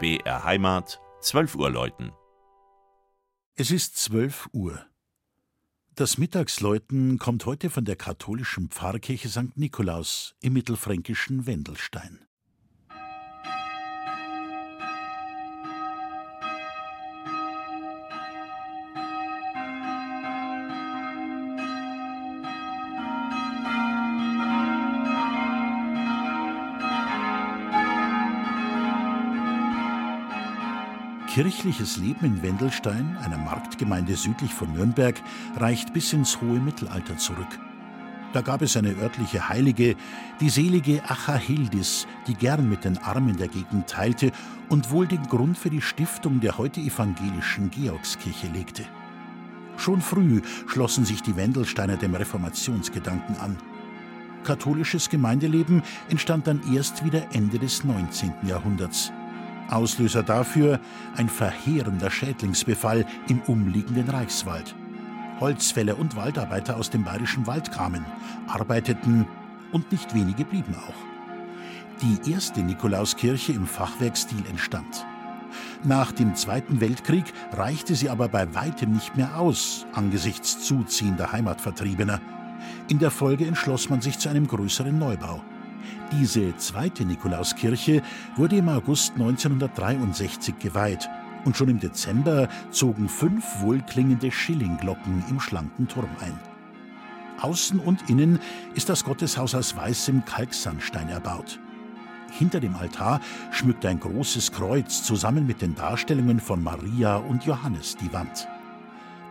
BR Heimat, 12 Uhr läuten. Es ist 12 Uhr. Das Mittagsläuten kommt heute von der katholischen Pfarrkirche St. Nikolaus im mittelfränkischen Wendelstein. Kirchliches Leben in Wendelstein, einer Marktgemeinde südlich von Nürnberg, reicht bis ins hohe Mittelalter zurück. Da gab es eine örtliche Heilige, die selige Achahildis, die gern mit den Armen der Gegend teilte und wohl den Grund für die Stiftung der heute evangelischen Georgskirche legte. Schon früh schlossen sich die Wendelsteiner dem Reformationsgedanken an. Katholisches Gemeindeleben entstand dann erst wieder Ende des 19. Jahrhunderts. Auslöser dafür ein verheerender Schädlingsbefall im umliegenden Reichswald. Holzfäller und Waldarbeiter aus dem bayerischen Wald kamen, arbeiteten und nicht wenige blieben auch. Die erste Nikolauskirche im Fachwerkstil entstand. Nach dem Zweiten Weltkrieg reichte sie aber bei weitem nicht mehr aus, angesichts zuziehender Heimatvertriebener. In der Folge entschloss man sich zu einem größeren Neubau. Diese zweite Nikolauskirche wurde im August 1963 geweiht und schon im Dezember zogen fünf wohlklingende Schillingglocken im schlanken Turm ein. Außen und innen ist das Gotteshaus aus weißem Kalksandstein erbaut. Hinter dem Altar schmückt ein großes Kreuz zusammen mit den Darstellungen von Maria und Johannes die Wand.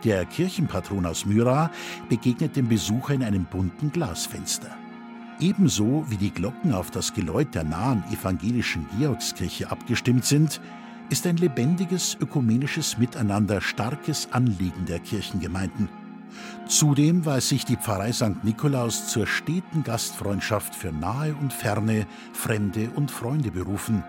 Der Kirchenpatron aus Myra begegnet dem Besucher in einem bunten Glasfenster. Ebenso wie die Glocken auf das Geläut der nahen evangelischen Georgskirche abgestimmt sind, ist ein lebendiges ökumenisches Miteinander starkes Anliegen der Kirchengemeinden. Zudem weiß sich die Pfarrei St. Nikolaus zur steten Gastfreundschaft für nahe und ferne, Fremde und Freunde berufen.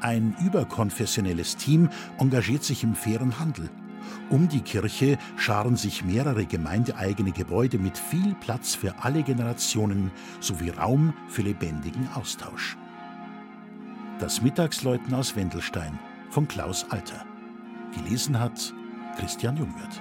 Ein überkonfessionelles Team engagiert sich im fairen Handel – um die Kirche scharen sich mehrere gemeindeeigene Gebäude mit viel Platz für alle Generationen sowie Raum für lebendigen Austausch. Das Mittagsläuten aus Wendelstein von Klaus Alter. Gelesen hat Christian Jungwirth.